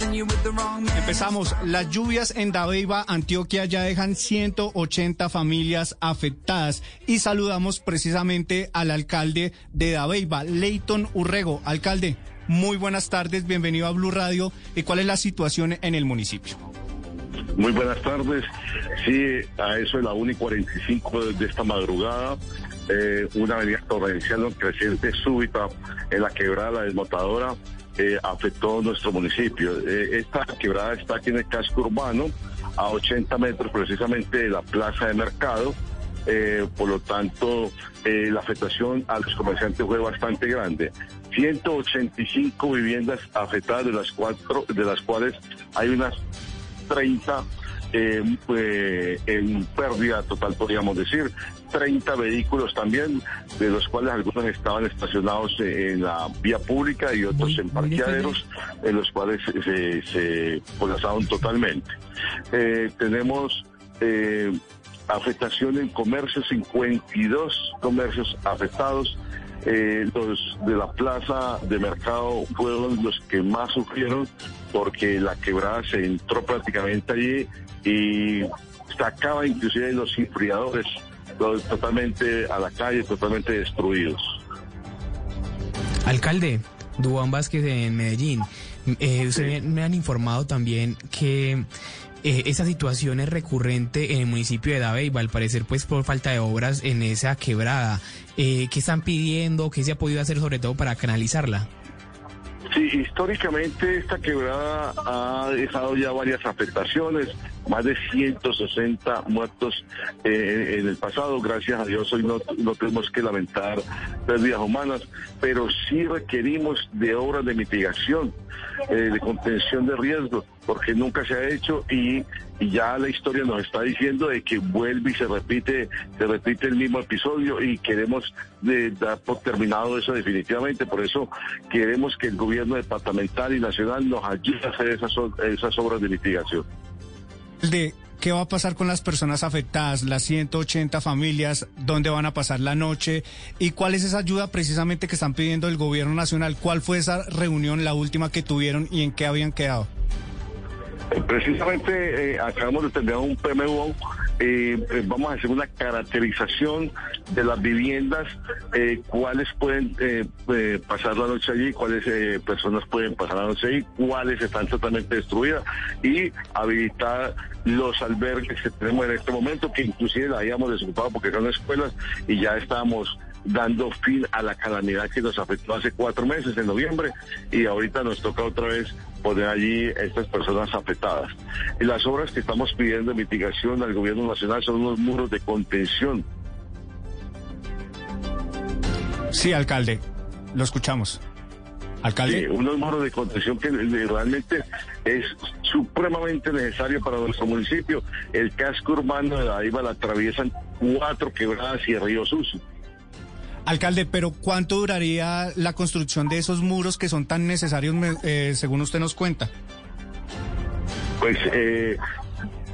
Empezamos. Las lluvias en Dabeiba, Antioquia, ya dejan 180 familias afectadas. Y saludamos precisamente al alcalde de Dabeiba, Leighton Urrego. Alcalde, muy buenas tardes, bienvenido a Blue Radio. ¿Y cuál es la situación en el municipio? Muy buenas tardes. Sí, a eso de la 1 y 45 de esta madrugada, eh, una avenida torrencial creciente súbita en la quebrada La Desmotadora afectó nuestro municipio. Eh, esta quebrada está aquí en el casco urbano, a 80 metros precisamente de la plaza de mercado. Eh, por lo tanto, eh, la afectación a los comerciantes fue bastante grande. 185 viviendas afectadas, de las, cuatro, de las cuales hay unas 30 eh, eh, en pérdida total, podríamos decir. 30 vehículos también, de los cuales algunos estaban estacionados en la vía pública y otros en parqueaderos, en los cuales se, se colapsaron totalmente. Eh, tenemos eh, afectación en comercios, 52 comercios afectados. Eh, los de la plaza de mercado fueron los que más sufrieron porque la quebrada se entró prácticamente allí y sacaba inclusive los enfriadores totalmente a la calle, totalmente destruidos. Alcalde, Dubán Vázquez en Medellín, eh, usted me han informado también que eh, esa situación es recurrente en el municipio de Dabeiba, al parecer pues por falta de obras en esa quebrada. Eh, ¿Qué están pidiendo? ¿Qué se ha podido hacer sobre todo para canalizarla? Sí, históricamente esta quebrada ha dejado ya varias afectaciones, más de 160 muertos eh, en el pasado. Gracias a Dios hoy no, no tenemos que lamentar pérdidas humanas, pero sí requerimos de obras de mitigación, eh, de contención de riesgo, porque nunca se ha hecho y, ya la historia nos está diciendo de que vuelve y se repite, se repite el mismo episodio y queremos de, dar por terminado eso definitivamente. Por eso queremos que el gobierno departamental y nacional nos ayude a hacer esas obras de mitigación. De, ¿Qué va a pasar con las personas afectadas, las 180 familias? ¿Dónde van a pasar la noche? ¿Y cuál es esa ayuda precisamente que están pidiendo el gobierno nacional? ¿Cuál fue esa reunión, la última que tuvieron y en qué habían quedado? Precisamente eh, acabamos de terminar un PMU. Eh, eh, vamos a hacer una caracterización de las viviendas, eh, cuáles pueden eh, pasar la noche allí, cuáles personas pueden pasar la noche allí, cuáles están totalmente destruidas y habilitar los albergues que tenemos en este momento, que inclusive la habíamos desocupado porque eran escuelas y ya estábamos dando fin a la calamidad que nos afectó hace cuatro meses, en noviembre, y ahorita nos toca otra vez poner allí estas personas afectadas. Y las obras que estamos pidiendo de mitigación al gobierno nacional son unos muros de contención. Sí, alcalde, lo escuchamos. Alcalde. Sí, unos muros de contención que realmente es supremamente necesario para nuestro municipio. El casco urbano de Daiva la atraviesan cuatro quebradas y el río Suso. Alcalde, pero ¿cuánto duraría la construcción de esos muros que son tan necesarios, eh, según usted nos cuenta? Pues eh,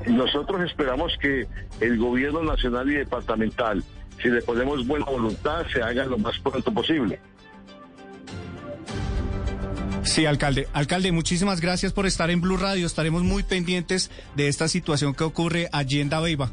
nosotros esperamos que el gobierno nacional y departamental, si le ponemos buena voluntad, se haga lo más pronto posible. Sí, alcalde. Alcalde, muchísimas gracias por estar en Blue Radio. Estaremos muy pendientes de esta situación que ocurre allí en Dabeiba.